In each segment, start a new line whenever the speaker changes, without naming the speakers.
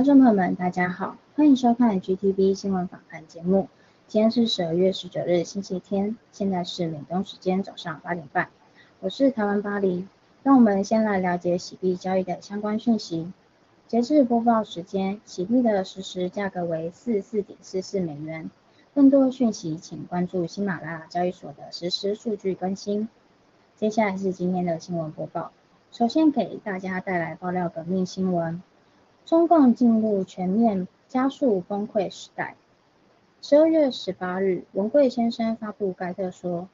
观众朋友们，大家好，欢迎收看 GTV 新闻访谈节目。今天是十二月十九日，星期天，现在是美东时间早上八点半。我是台湾巴黎，让我们先来了解洗币交易的相关讯息。截至播报时间，洗币的实时价格为四十四点四四美元。更多讯息请关注喜马拉雅交易所的实时数据更新。接下来是今天的新闻播报，首先给大家带来爆料革命新闻。中共进入全面加速崩溃时代。十二月十八日，文贵先生发布该特说，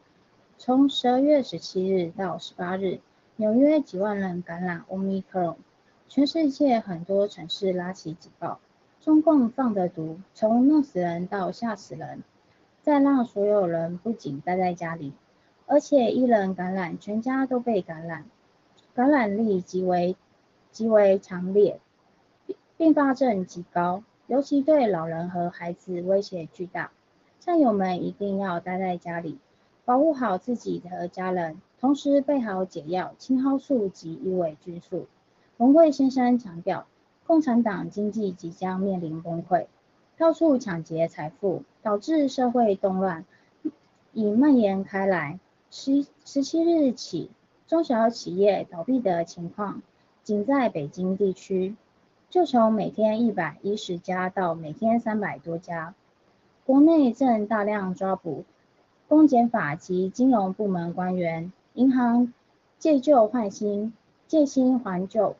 从十二月十七日到十八日，纽约几万人感染 omicro 全世界很多城市拉起警报。中共放的毒，从弄死人到吓死人，再让所有人不仅待在家里，而且一人感染，全家都被感染，感染力极为极为强烈。并发症极高，尤其对老人和孩子威胁巨大。战友们一定要待在家里，保护好自己和家人，同时备好解药、青蒿素及伊维菌素。文贵先生强调，共产党经济即将面临崩溃，到处抢劫财富，导致社会动乱已蔓延开来。十十七日起，中小企业倒闭的情况仅在北京地区。就从每天一百一十家到每天三百多家，国内正大量抓捕公检法及金融部门官员，银行借旧换新、借新还旧，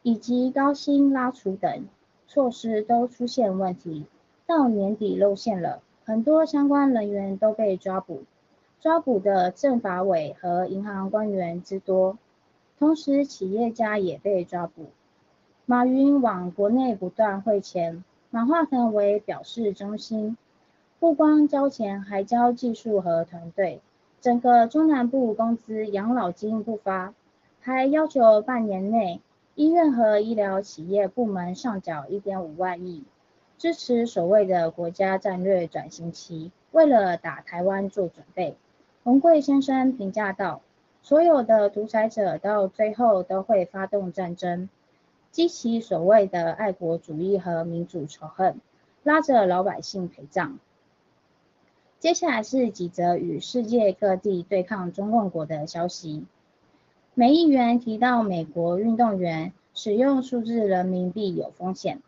以及高薪拉除等措施都出现问题，到年底露馅了，很多相关人员都被抓捕，抓捕的政法委和银行官员之多，同时企业家也被抓捕。马云往国内不断汇钱，马化腾为表示忠心，不光交钱，还交技术和团队。整个中南部工资、养老金不发，还要求半年内医院和医疗企业部门上缴一点五万亿，支持所谓的国家战略转型期，为了打台湾做准备。洪贵先生评价道：“所有的独裁者到最后都会发动战争。”激起所谓的爱国主义和民主仇恨，拉着老百姓陪葬。接下来是几则与世界各地对抗中共国的消息。美议员提到美国运动员使用数字人民币有风险。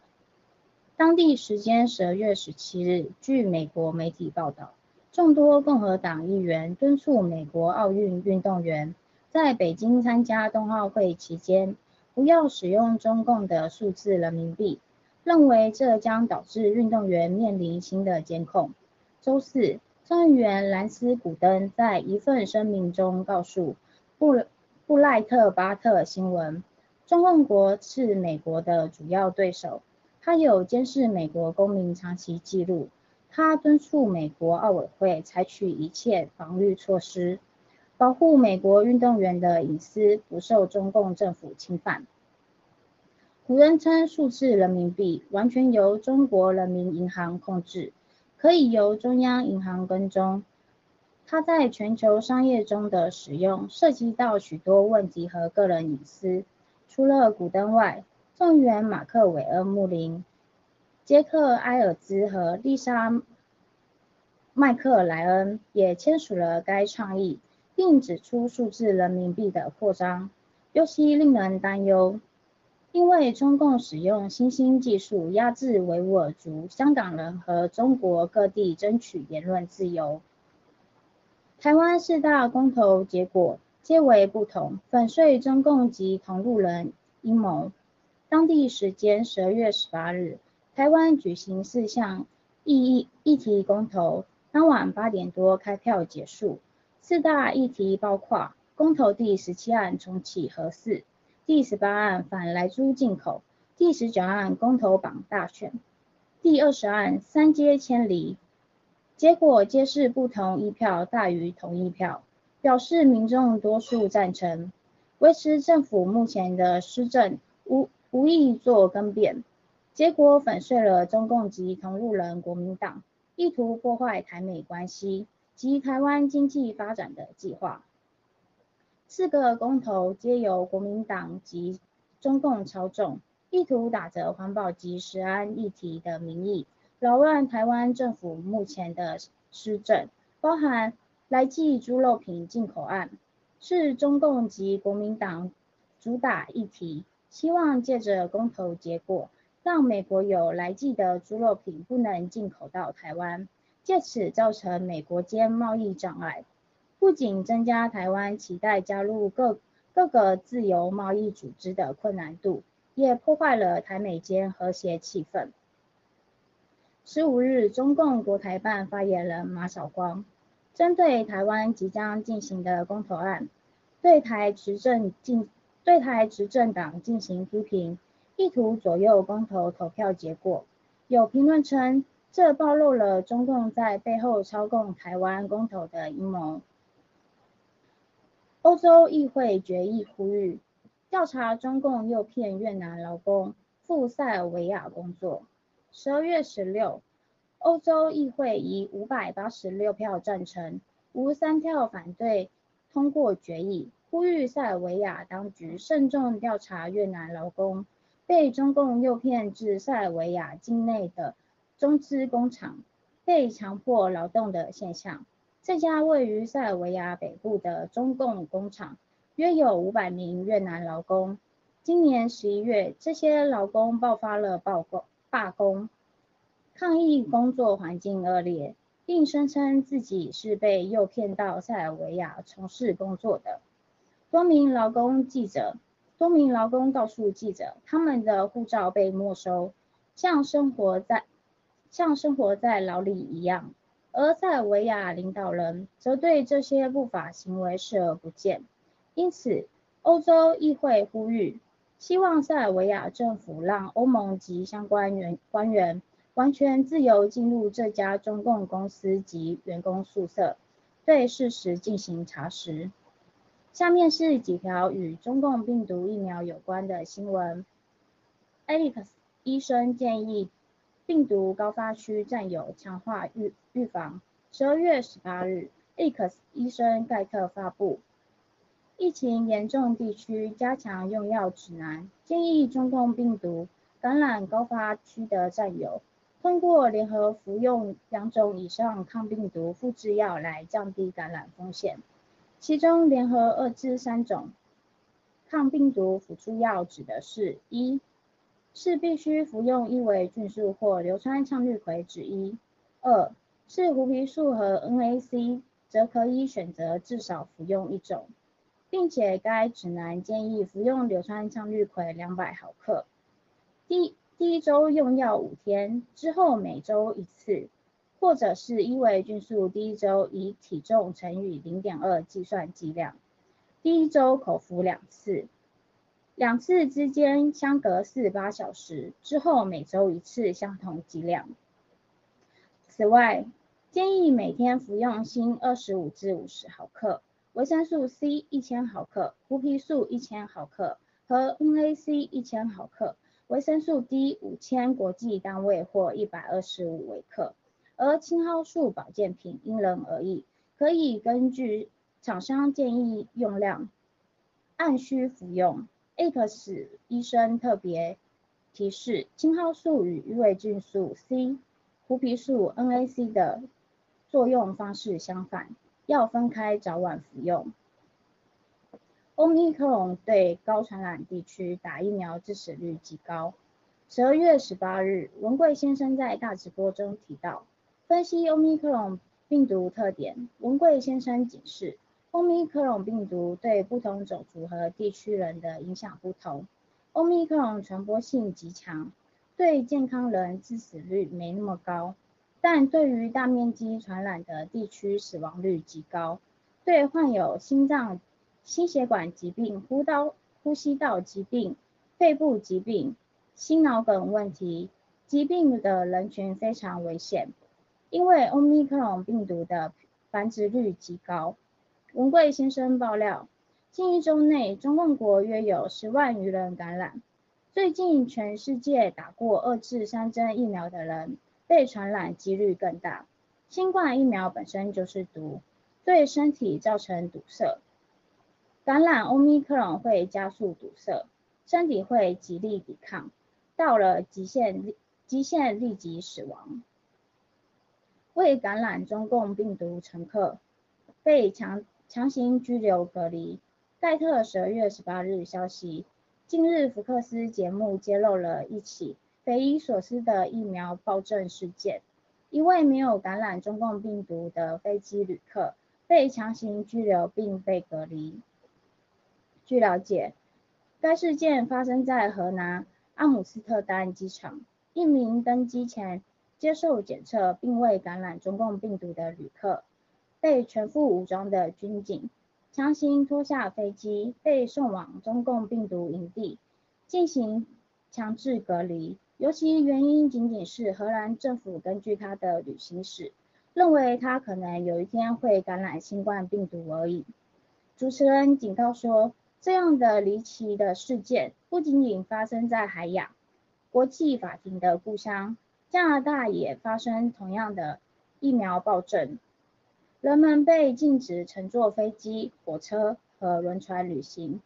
当地时间十二月十七日，据美国媒体报道，众多共和党议员敦促美国奥运运动员在北京参加冬奥会期间。不要使用中共的数字人民币，认为这将导致运动员面临新的监控。周四，众议员兰斯·古登在一份声明中告诉布布赖特巴特新闻，中共国是美国的主要对手，他有监视美国公民长期记录，他敦促美国奥委会采取一切防御措施，保护美国运动员的隐私不受中共政府侵犯。古登称，数字人民币完全由中国人民银行控制。可以由中央银行跟踪。它在全球商业中的使用涉及到许多问题和个人隐私。除了古登外，众议员马克·韦恩·穆林、杰克·埃尔兹和丽莎·麦克莱恩也签署了该倡议，并指出数字人民币的扩张尤其令人担忧。因为中共使用新兴技术压制维吾尔族、香港人和中国各地争取言论自由。台湾四大公投结果皆为不同，粉碎中共及同路人阴谋。当地时间十二月十八日，台湾举行四项议议题公投，当晚八点多开票结束。四大议题包括公投第十七案重启核四。第十八案反来租进口，第十九案公投榜大选，第二十案三阶迁离，结果皆是不同意票大于同意票，表示民众多数赞成，维持政府目前的施政，无无意做更变。结果粉碎了中共及同路人国民党意图破坏台美关系及台湾经济发展的计划。四个公投皆由国民党及中共操纵，意图打着环保及食安议题的名义，扰乱台湾政府目前的施政。包含来记猪肉品进口案，是中共及国民党主打议题，希望借着公投结果，让美国有来记的猪肉品不能进口到台湾，借此造成美国间贸易障碍。不仅增加台湾期待加入各各个自由贸易组织的困难度，也破坏了台美间和谐气氛。十五日，中共国台办发言人马晓光针对台湾即将进行的公投案，对台执政进对台执政党进行批评，意图左右公投投票结果。有评论称，这暴露了中共在背后操控台湾公投的阴谋。欧洲议会决议呼吁调查中共诱骗越南劳工赴塞尔维亚工作。十二月十六，欧洲议会以五百八十六票赞成、无三票反对通过决议，呼吁塞尔维亚当局慎重调查越南劳工被中共诱骗至塞尔维亚境内的中资工厂被强迫劳动的现象。这家位于塞尔维亚北部的中共工厂，约有五百名越南劳工。今年十一月，这些劳工爆发了罢工，罢工，抗议工作环境恶劣，并声称自己是被诱骗到塞尔维亚从事工作的。多名劳工记者，多名劳工告诉记者，他们的护照被没收，像生活在像生活在牢里一样。而塞尔维亚领导人则对这些不法行为视而不见，因此欧洲议会呼吁，希望塞尔维亚政府让欧盟及相关员官员完全自由进入这家中共公司及员工宿舍，对事实进行查实。下面是几条与中共病毒疫苗有关的新闻。Alex 医生建议。病毒高发区占有强化预预防。十二月十八日 e x 医生盖特发布疫情严重地区加强用药指南，建议中共病毒感染高发区的战友，通过联合服用两种以上抗病毒复制药来降低感染风险。其中，联合二至三种抗病毒辅助药指的是：一。是必须服用伊维菌素或硫酸羟氯喹之一。二是胡皮素和 NAC，则可以选择至少服用一种，并且该指南建议服用硫酸羟氯喹两百毫克。第第一周用药五天之后每周一次。或者是伊维菌素第一周以体重乘以零点二计算剂量，第一周口服两次，两次之间相隔四十八小时，之后每周一次相同剂量。此外，建议每天服用锌二十五至五十毫克，维生素 C 一千毫克，胡皮素一千毫克和 NAC 一千毫克，维生素 D 五千国际单位或一百二十五微克。而青蒿素保健品因人而异，可以根据厂商建议用量按需服用。X 医生特别提示，青蒿素与鱼尾菌素 C、胡皮素 NAC 的作用方式相反，要分开早晚服用。欧米克戎对高传染地区打疫苗致死率极高。十二月十八日，文贵先生在大直播中提到。分析欧米克戎病毒特点，文贵先生警示，欧米克戎病毒对不同种族和地区人的影响不同。欧米克戎传播性极强，对健康人致死率没那么高，但对于大面积传染的地区死亡率极高。对患有心脏、心血管疾病、呼道、呼吸道疾病、肺部疾病、心脑梗问题疾病的人群非常危险。因为欧米克戎病毒的繁殖率极高，文贵先生爆料，近一周内，中共国约有十万余人感染。最近，全世界打过二至三针疫苗的人被传染几率更大。新冠疫苗本身就是毒，对身体造成堵塞，感染欧米克戎会加速堵塞，身体会极力抵抗，到了极限，极限立即死亡。未感染中共病毒乘客被强强行拘留隔离。盖特十二月十八日消息，近日福克斯节目揭露了一起匪夷所思的疫苗暴政事件。一位没有感染中共病毒的飞机旅客被强行拘留并被隔离。据了解，该事件发生在河南阿姆斯特丹机场，一名登机前。接受检测并未感染中共病毒的旅客，被全副武装的军警强行拖下飞机，被送往中共病毒营地进行强制隔离。尤其原因仅仅是荷兰政府根据他的旅行史，认为他可能有一天会感染新冠病毒而已。主持人警告说，这样的离奇的事件不仅仅发生在海雅国际法庭的故乡。加拿大也发生同样的疫苗暴政，人们被禁止乘坐飞机、火车和轮船旅行，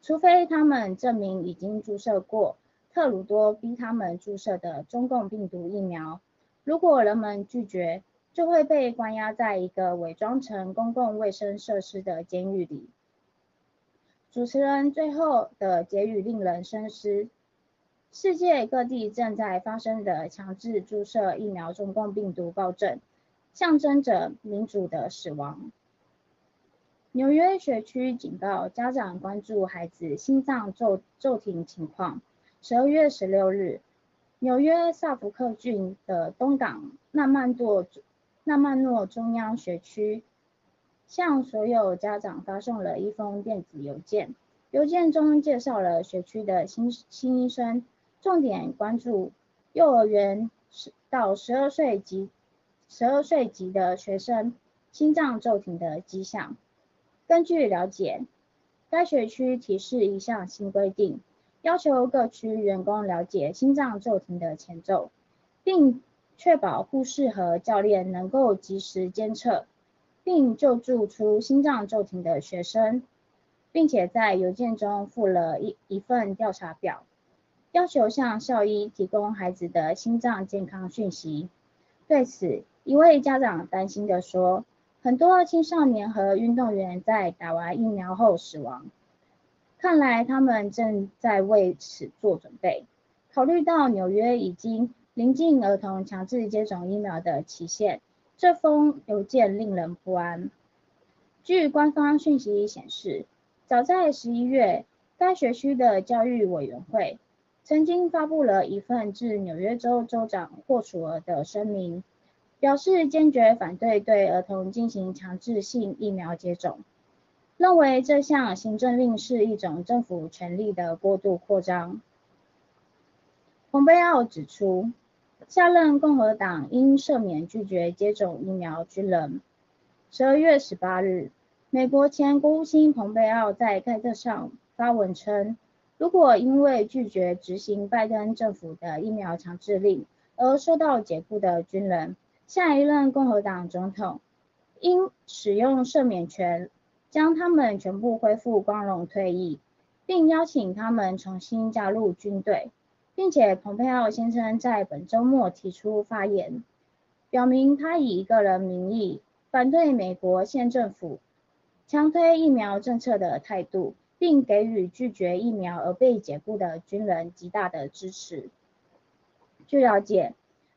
除非他们证明已经注射过特鲁多逼他们注射的中共病毒疫苗。如果人们拒绝，就会被关押在一个伪装成公共卫生设施的监狱里。主持人最后的结语令人深思。世界各地正在发生的强制注射疫苗中共病毒暴政，象征着民主的死亡。纽约学区警告家长关注孩子心脏骤骤停情况。十二月十六日，纽约萨福克郡的东港纳曼诺纳曼诺中央学区向所有家长发送了一封电子邮件，邮件中介绍了学区的新新医生。重点关注幼儿园到十二岁及十二岁级的学生心脏骤停的迹象。根据了解，该学区提示一项新规定，要求各区员工了解心脏骤停的前奏，并确保护士和教练能够及时监测并救助出心脏骤停的学生，并且在邮件中附了一一份调查表。要求向校医提供孩子的心脏健康讯息。对此，一位家长担心地说：“很多青少年和运动员在打完疫苗后死亡，看来他们正在为此做准备。”考虑到纽约已经临近儿童强制接种疫苗的期限，这封邮件令人不安。据官方讯息显示，早在十一月，该学区的教育委员会。曾经发布了一份致纽约州州长霍楚尔的声明，表示坚决反对对儿童进行强制性疫苗接种，认为这项行政令是一种政府权力的过度扩张。蓬佩奥指出，下任共和党应赦免拒绝接种疫苗军人。十二月十八日，美国前国务卿蓬佩奥在盖特上发文称。如果因为拒绝执行拜登政府的疫苗强制令而受到解雇的军人，下一任共和党总统应使用赦免权，将他们全部恢复光荣退役，并邀请他们重新加入军队，并且蓬佩奥先生在本周末提出发言，表明他以一个人名义反对美国现政府强推疫苗政策的态度。并给予拒绝疫苗而被解雇的军人极大的支持。据了解，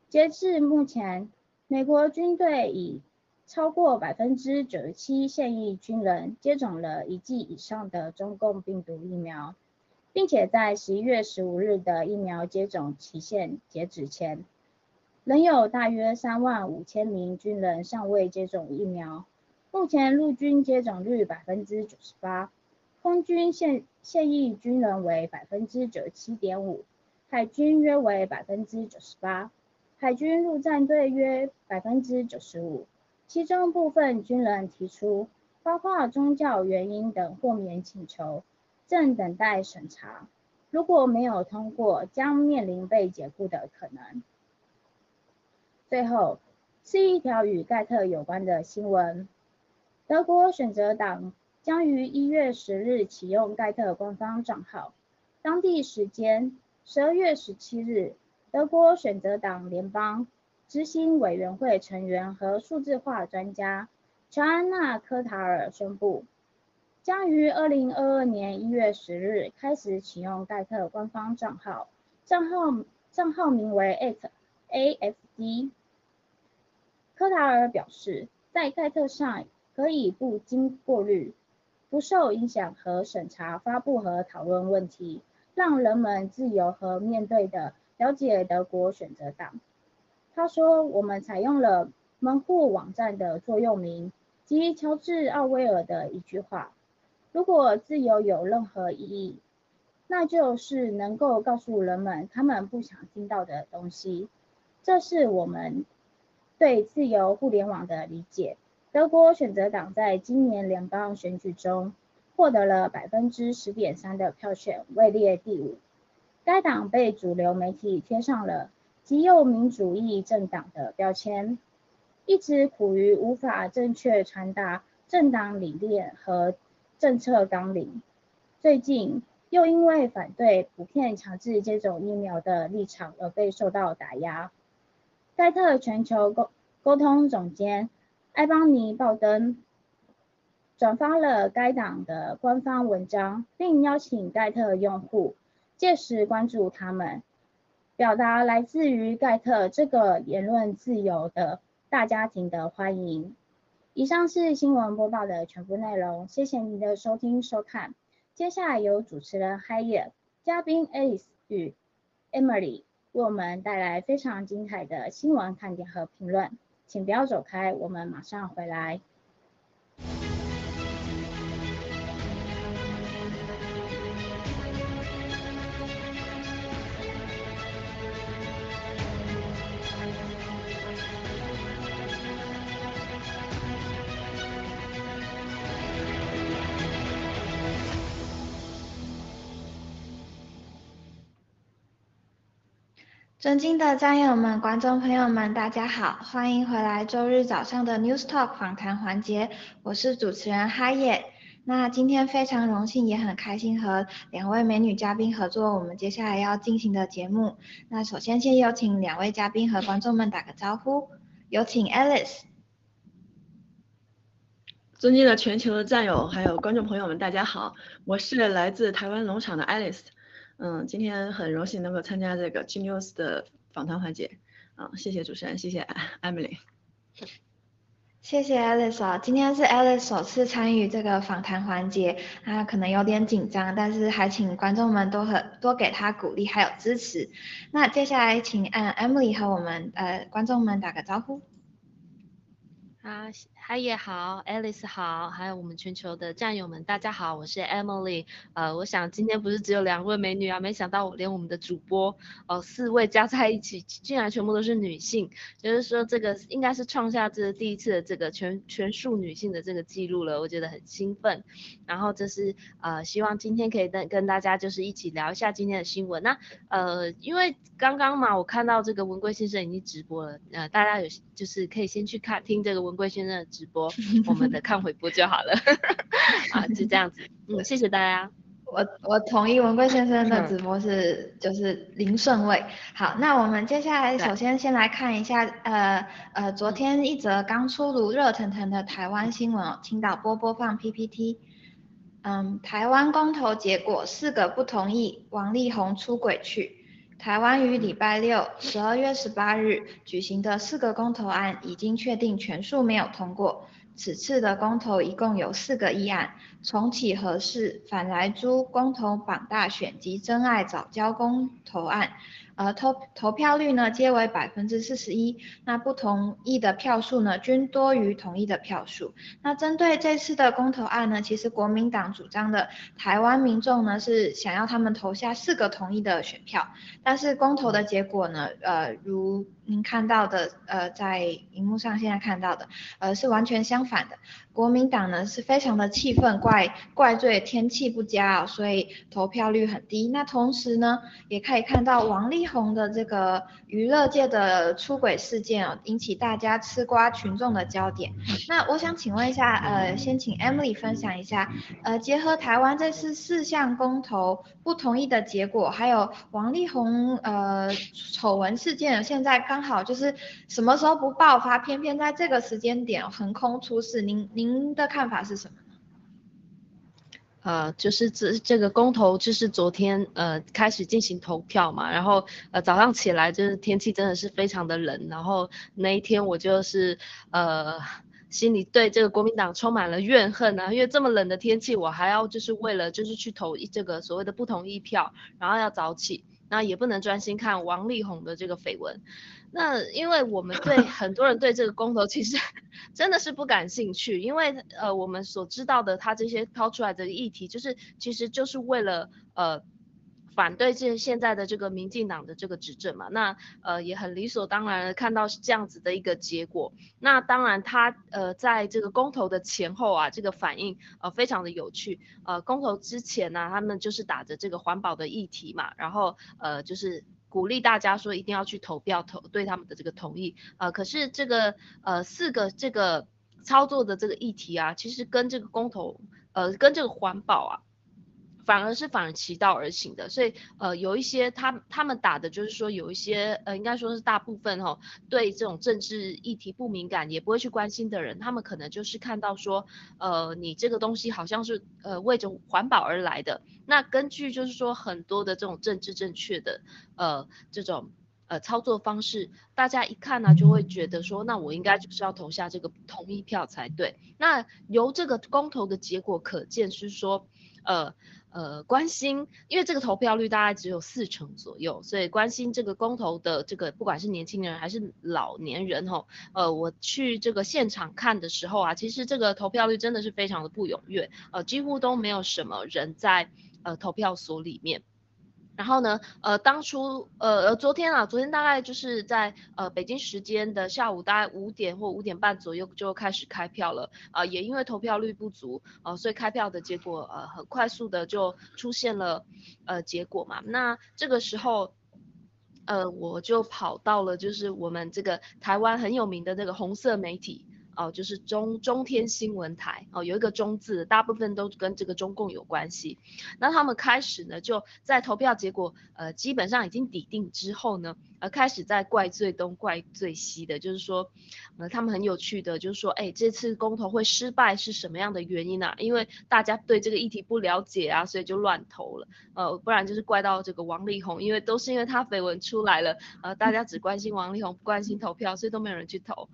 截至目前，美国军队已超过百分之九十七现役军人接种了一剂以上的中共病毒疫苗，并且在十一月十五日的疫苗接种期限截止前，仍有大约三万五千名军人尚未接种疫苗。目前陆军接种率百分之九十八。空军现现役军人为百分之九十七点五，海军约为百分之九十八，海军陆战队约百分之九十五。其中部分军人提出，包括宗教原因等豁免请求，正等待审查。如果没有通过，将面临被解雇的可能。最后是一条与盖特有关的新闻：德国选择党。将于一月十日启用盖特官方账号。当地时间十二月十七日，德国选择党联邦执行委员会成员和数字化专家乔安娜·科塔尔宣布，将于二零二二年一月十日开始启用盖特官方账号。账号账号名为 @AFD。科塔尔表示，在盖特上可以不经过滤。不受影响和审查发布和讨论问题，让人们自由和面对的了解德国选择党。他说：“我们采用了门户网站的座右铭及乔治·奥威尔的一句话：如果自由有任何意义，那就是能够告诉人们他们不想听到的东西。这是我们对自由互联网的理解。”德国选择党在今年联邦选举中获得了百分之十点三的票选，位列第五。该党被主流媒体贴上了极右民主义政党的标签，一直苦于无法正确传达政党理念和政策纲领。最近又因为反对普遍强制接种疫苗的立场而被受到打压。盖特全球沟沟通总监。埃邦尼·鲍登转发了该党的官方文章，并邀请盖特用户届时关注他们，表达来自于盖特这个言论自由的大家庭的欢迎。以上是新闻播报的全部内容，谢谢您的收听收看。接下来由主持人 Hi 嘉宾 Alice 与 Emily 为我们带来非常精彩的新闻看点和评论。请不要走开，我们马上回来。
尊敬的战友们、观众朋友们，大家好，欢迎回来周日早上的 News Talk 访谈环节，我是主持人哈野。那今天非常荣幸，也很开心和两位美女嘉宾合作我们接下来要进行的节目。那首先先有请两位嘉宾和观众们打个招呼，有请 Alice。
尊敬的全球的战友还有观众朋友们，大家好，我是来自台湾农场的 Alice。嗯，今天很荣幸能够参加这个 G News 的访谈环节，啊，谢谢主持人，谢谢 Emily，
谢谢 Alice 啊，今天是 Alice 首次参与这个访谈环节，她，可能有点紧张，但是还请观众们多和多给她鼓励还有支持。那接下来请嗯 Emily 和我们呃观众们打个招呼。
啊，嗨也好，Alice 好，还有我们全球的战友们，大家好，我是 Emily。呃，我想今天不是只有两位美女啊，没想到连我们的主播哦，四位加在一起，竟然全部都是女性，就是说这个应该是创下这第一次的这个全全数女性的这个记录了，我觉得很兴奋。然后这是呃，希望今天可以跟跟大家就是一起聊一下今天的新闻。那呃，因为刚刚嘛，我看到这个文贵先生已经直播了，呃，大家有就是可以先去看听这个文。贵先生直播，我们的 看回播就好了，啊，就这样子，嗯，谢谢大家。
我我同意文贵先生的直播是就是零顺位。好，那我们接下来首先先来看一下，呃呃，昨天一则刚出炉热腾腾的台湾新闻哦，请导播播放 PPT。嗯，台湾公投结果四个不同意，王力宏出轨去。台湾于礼拜六十二月十八日举行的四个公投案已经确定全数没有通过。此次的公投一共有四个议案：重启核市、反来租、公投榜大选及真爱早教公投案。呃，投投票率呢，皆为百分之四十一。那不同意的票数呢，均多于同意的票数。那针对这次的公投案呢，其实国民党主张的台湾民众呢，是想要他们投下四个同意的选票。但是公投的结果呢，呃，如您看到的，呃，在荧幕上现在看到的，呃，是完全相反的。国民党呢是非常的气愤，怪怪罪天气不佳，所以投票率很低。那同时呢，也可以看到王力宏的这个娱乐界的出轨事件哦，引起大家吃瓜群众的焦点。那我想请问一下，呃，先请 Emily 分享一下，呃，结合台湾这次四项公投不同意的结果，还有王力宏呃丑闻事件，现在刚好就是什么时候不爆发，偏偏在这个时间点横空出世，您您。的看法是什么呢？
呃，就是这这个公投就是昨天呃开始进行投票嘛，然后呃早上起来就是天气真的是非常的冷，然后那一天我就是呃心里对这个国民党充满了怨恨啊，因为这么冷的天气我还要就是为了就是去投这个所谓的不同意票，然后要早起，那也不能专心看王力宏的这个绯闻。那因为我们对很多人对这个公投其实 真的是不感兴趣，因为呃我们所知道的他这些抛出来的议题，就是其实就是为了呃反对这现在的这个民进党的这个执政嘛，那呃也很理所当然的看到是这样子的一个结果。那当然他呃在这个公投的前后啊，这个反应呃非常的有趣。呃公投之前呢，他们就是打着这个环保的议题嘛，然后呃就是。鼓励大家说一定要去投票投对他们的这个同意，呃，可是这个呃四个这个操作的这个议题啊，其实跟这个公投呃跟这个环保啊。反而是反而其道而行的，所以呃有一些他他们打的就是说有一些呃应该说是大部分哈对这种政治议题不敏感也不会去关心的人，他们可能就是看到说呃你这个东西好像是呃为着环保而来的，那根据就是说很多的这种政治正确的呃这种呃操作方式，大家一看呢就会觉得说那我应该就是要投下这个同意票才对。那由这个公投的结果可见是说呃。呃，关心，因为这个投票率大概只有四成左右，所以关心这个公投的这个，不管是年轻人还是老年人吼，呃，我去这个现场看的时候啊，其实这个投票率真的是非常的不踊跃，呃，几乎都没有什么人在呃投票所里面。然后呢，呃，当初，呃，昨天啊，昨天大概就是在呃北京时间的下午大概五点或五点半左右就开始开票了，啊，也因为投票率不足，呃，所以开票的结果，呃，很快速的就出现了，呃，结果嘛。那这个时候，呃，我就跑到了就是我们这个台湾很有名的那个红色媒体。哦，就是中中天新闻台哦，有一个中字，大部分都跟这个中共有关系。那他们开始呢，就在投票结果呃基本上已经抵定之后呢，呃开始在怪罪东怪罪西的，就是说，呃他们很有趣的，就是说，哎这次公投会失败是什么样的原因呢？因为大家对这个议题不了解啊，所以就乱投了。呃不然就是怪到这个王力宏，因为都是因为他绯闻出来了，呃大家只关心王力宏，不关心投票，所以都没有人去投。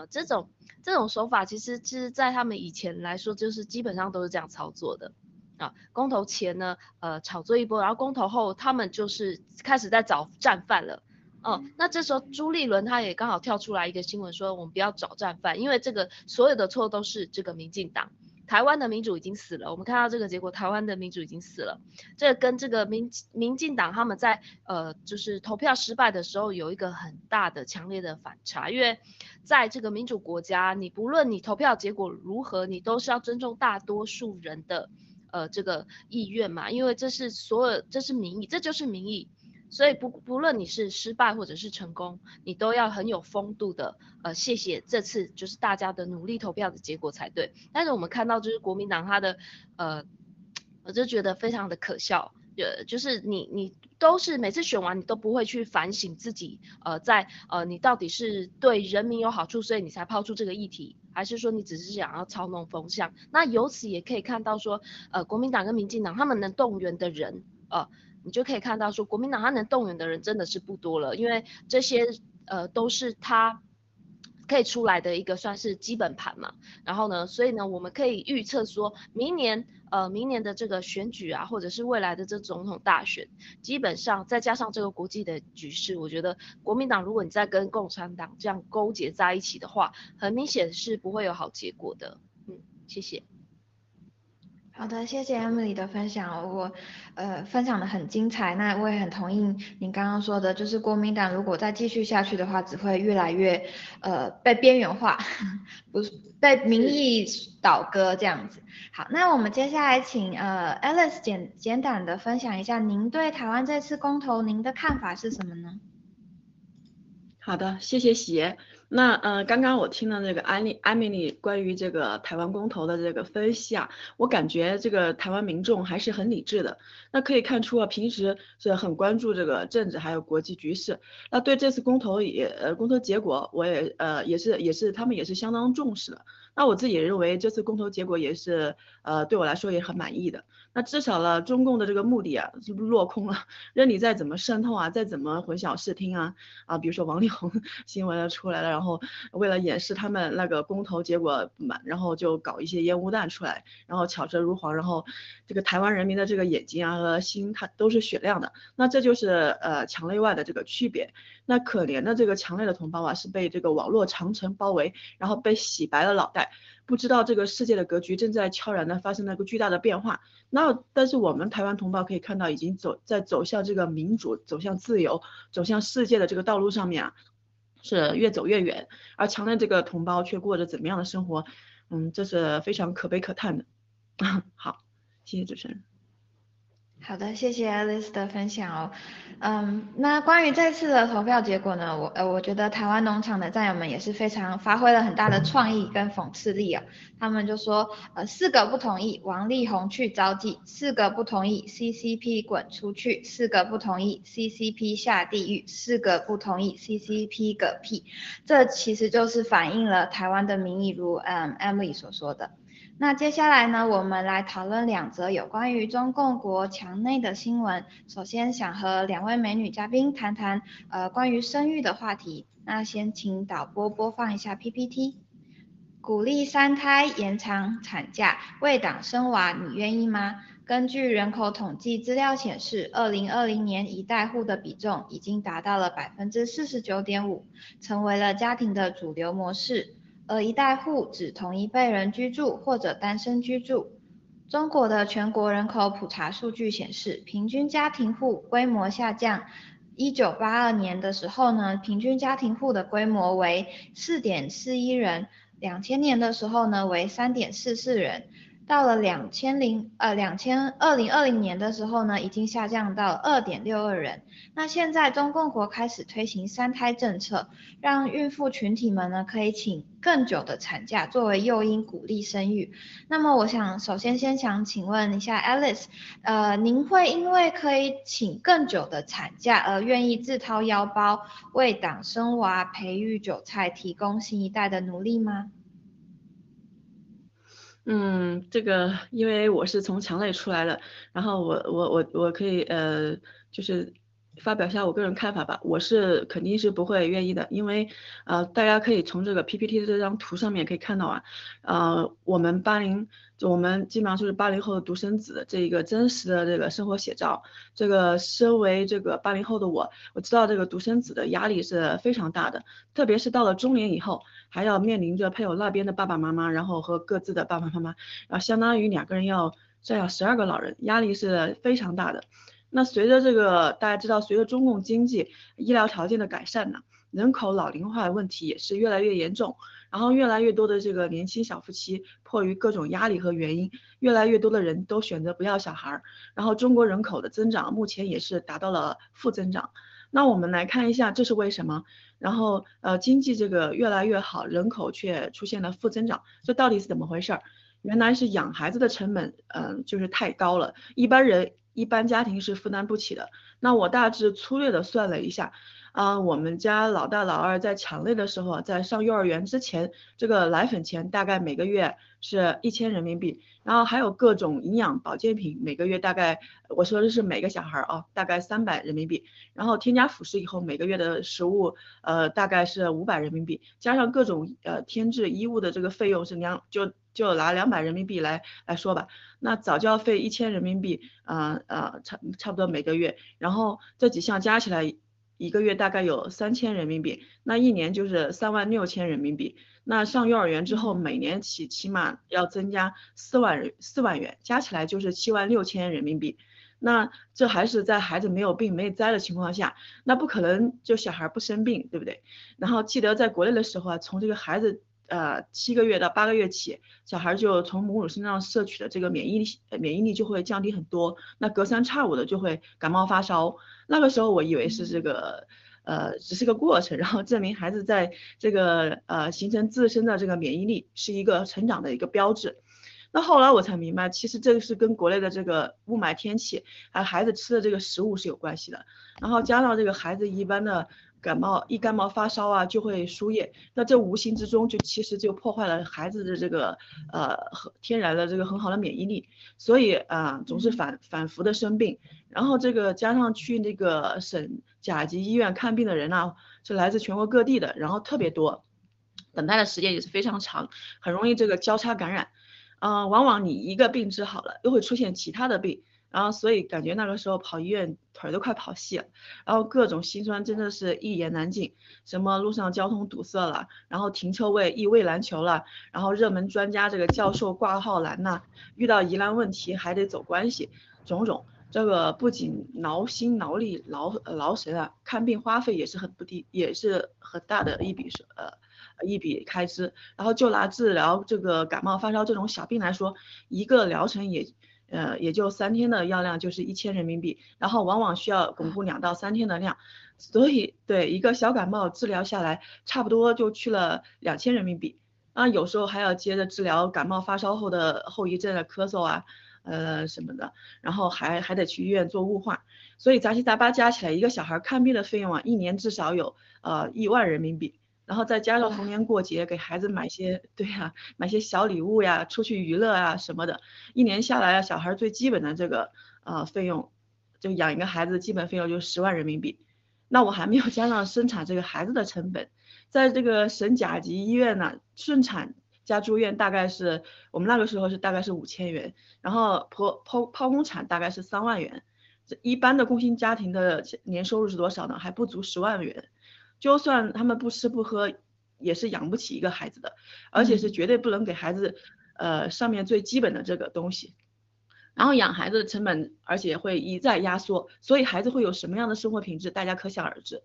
呃这种。这种手法其实其实在他们以前来说，就是基本上都是这样操作的啊。公投前呢，呃，炒作一波，然后公投后，他们就是开始在找战犯了。哦，那这时候朱立伦他也刚好跳出来一个新闻说，我们不要找战犯，因为这个所有的错都是这个民进党。台湾的民主已经死了，我们看到这个结果，台湾的民主已经死了。这跟这个民民进党他们在呃就是投票失败的时候有一个很大的强烈的反差，因为在这个民主国家，你不论你投票结果如何，你都是要尊重大多数人的呃这个意愿嘛，因为这是所有这是民意，这就是民意。所以不不论你是失败或者是成功，你都要很有风度的，呃，谢谢这次就是大家的努力投票的结果才对。但是我们看到就是国民党他的，呃，我就觉得非常的可笑，呃，就是你你都是每次选完你都不会去反省自己，呃，在呃你到底是对人民有好处，所以你才抛出这个议题，还是说你只是想要操弄风向？那由此也可以看到说，呃，国民党跟民进党他们能动员的人，呃。你就可以看到，说国民党他能动员的人真的是不多了，因为这些呃都是他可以出来的一个算是基本盘嘛。然后呢，所以呢，我们可以预测说，明年呃明年的这个选举啊，或者是未来的这总统大选，基本上再加上这个国际的局势，我觉得国民党如果你再跟共产党这样勾结在一起的话，很明显是不会有好结果的。嗯，谢谢。
好的，谢谢 Emily 的分享，我呃分享的很精彩，那我也很同意您刚刚说的，就是国民党如果再继续下去的话，只会越来越呃被边缘化，不是被民意倒戈这样子。好，那我们接下来请呃 Alice 简简短的分享一下，您对台湾这次公投您的看法是什么呢？
好的，谢谢喜爷。那呃，刚刚我听了那个安利艾米丽关于这个台湾公投的这个分析啊，我感觉这个台湾民众还是很理智的。那可以看出啊，平时是很关注这个政治还有国际局势。那对这次公投也呃公投结果，我也呃也是也是他们也是相当重视的。那我自己认为这次公投结果也是呃对我来说也很满意的。那至少了中共的这个目的啊，是不是落空了？任你再怎么渗透啊，再怎么混淆视听啊，啊，比如说王力宏 新闻出来了，然后为了掩饰他们那个公投结果不满，然后就搞一些烟雾弹出来，然后巧舌如簧，然后这个台湾人民的这个眼睛啊和心，它都是雪亮的。那这就是呃墙内外的这个区别。那可怜的这个墙内的同胞啊，是被这个网络长城包围，然后被洗白了脑袋。不知道这个世界的格局正在悄然的发生了一个巨大的变化。那但是我们台湾同胞可以看到，已经走在走向这个民主、走向自由、走向世界的这个道路上面啊，是越走越远。而墙内这个同胞却过着怎么样的生活？嗯，这是非常可悲可叹的。好，谢谢主持人。
好的，谢谢 Alice 的分享哦。嗯，那关于这次的投票结果呢，我呃我觉得台湾农场的战友们也是非常发挥了很大的创意跟讽刺力啊。他们就说，呃四个不同意，王力宏去招妓；四个不同意，CCP 滚出去；四个不同意，CCP 下地狱；四个不同意，CCP 嗝屁。这其实就是反映了台湾的民意，如嗯 Emily 所说的。那接下来呢，我们来讨论两则有关于中共国墙内的新闻。首先想和两位美女嘉宾谈谈，呃，关于生育的话题。那先请导播播放一下 PPT。鼓励三胎延长产假，为党生娃，你愿意吗？根据人口统计资料显示，二零二零年一代户的比重已经达到了百分之四十九点五，成为了家庭的主流模式。而一代户指同一辈人居住或者单身居住。中国的全国人口普查数据显示，平均家庭户规模下降。一九八二年的时候呢，平均家庭户的规模为四点四一人，两千年的时候呢为三点四四人。到了两千零呃两千二零二零年的时候呢，已经下降到二点六二人。那现在中共国开始推行三胎政策，让孕妇群体们呢可以请更久的产假作为诱因，鼓励生育。那么我想首先先想请问一下 Alice，呃，您会因为可以请更久的产假而愿意自掏腰包为党生娃、培育韭菜、提供新一代的奴隶吗？
嗯，这个因为我是从墙内出来的，然后我我我我可以呃，就是发表一下我个人看法吧，我是肯定是不会愿意的，因为呃，大家可以从这个 PPT 这张图上面可以看到啊，呃，我们八零，我们基本上就是八零后的独生子这一个真实的这个生活写照。这个身为这个八零后的我，我知道这个独生子的压力是非常大的，特别是到了中年以后，还要面临着配偶那边的爸爸妈妈，然后和各自的爸爸妈妈，然后相当于两个人要赡养十二个老人，压力是非常大的。那随着这个大家知道，随着中共经济医疗条件的改善呢，人口老龄化问题也是越来越严重。然后越来越多的这个年轻小夫妻迫于各种压力和原因，越来越多的人都选择不要小孩儿。然后中国人口的增长目前也是达到了负增长。那我们来看一下这是为什么？然后呃经济这个越来越好，人口却出现了负增长，这到底是怎么回事儿？原来是养孩子的成本嗯就是太高了，一般人。一般家庭是负担不起的。那我大致粗略的算了一下，啊，我们家老大老二在强累的时候，在上幼儿园之前，这个奶粉钱大概每个月是一千人民币，然后还有各种营养保健品，每个月大概我说的是每个小孩啊，大概三百人民币，然后添加辅食以后，每个月的食物呃大概是五百人民币，加上各种呃添置衣物的这个费用是两就。就拿两百人民币来来说吧，那早教费一千人民币，呃呃差差不多每个月，然后这几项加起来一个月大概有三千人民币，那一年就是三万六千人民币。那上幼儿园之后，每年起起码要增加四万人四万元，加起来就是七万六千人民币。那这还是在孩子没有病没有灾的情况下，那不可能就小孩不生病，对不对？然后记得在国内的时候啊，从这个孩子。呃，七个月到八个月起，小孩就从母乳身上摄取的这个免疫力，免疫力就会降低很多。那隔三差五的就会感冒发烧。那个时候我以为是这个，呃，只是个过程，然后证明孩子在这个呃形成自身的这个免疫力是一个成长的一个标志。那后来我才明白，其实这个是跟国内的这个雾霾天气，还有孩子吃的这个食物是有关系的。然后加上这个孩子一般的。感冒一感冒发烧啊，就会输液，那这无形之中就其实就破坏了孩子的这个呃天然的这个很好的免疫力，所以啊总是反反复的生病，然后这个加上去那个省甲级医院看病的人呢是来自全国各地的，然后特别多，等待的时间也是非常长，很容易这个交叉感染，嗯，往往你一个病治好了，又会出现其他的病。然后，所以感觉那个时候跑医院腿都快跑细了，然后各种心酸真的是一言难尽，什么路上交通堵塞了，然后停车位一位难求了，然后热门专家这个教授挂号难呐，遇到疑难问题还得走关系，种种，这个不仅劳心劳力劳劳神啊，看病花费也是很不低，也是很大的一笔呃一笔开支。然后就拿治疗这个感冒发烧这种小病来说，一个疗程也。呃，也就三天的药量就是一千人民币，然后往往需要巩固两到三天的量，所以对一个小感冒治疗下来，差不多就去了两千人民币。啊，有时候还要接着治疗感冒发烧后的后遗症啊，咳嗽啊，呃什么的，然后还还得去医院做雾化，所以杂七杂八加起来，一个小孩看病的费用啊，一年至少有呃一万人民币。然后再加上逢年过节给孩子买些，对呀，买些小礼物呀，出去娱乐啊什么的，一年下来啊，小孩最基本的这个呃费用，就养一个孩子基本费用就十万人民币。那我还没有加上生产这个孩子的成本，在这个省甲级医院呢，顺产加住院大概是我们那个时候是大概是五千元，然后剖剖剖宫产大概是三万元。这一般的工薪家庭的年收入是多少呢？还不足十万元。就算他们不吃不喝，也是养不起一个孩子的，而且是绝对不能给孩子，呃，上面最基本的这个东西。然后养孩子的成本，而且会一再压缩，所以孩子会有什么样的生活品质，大家可想而知。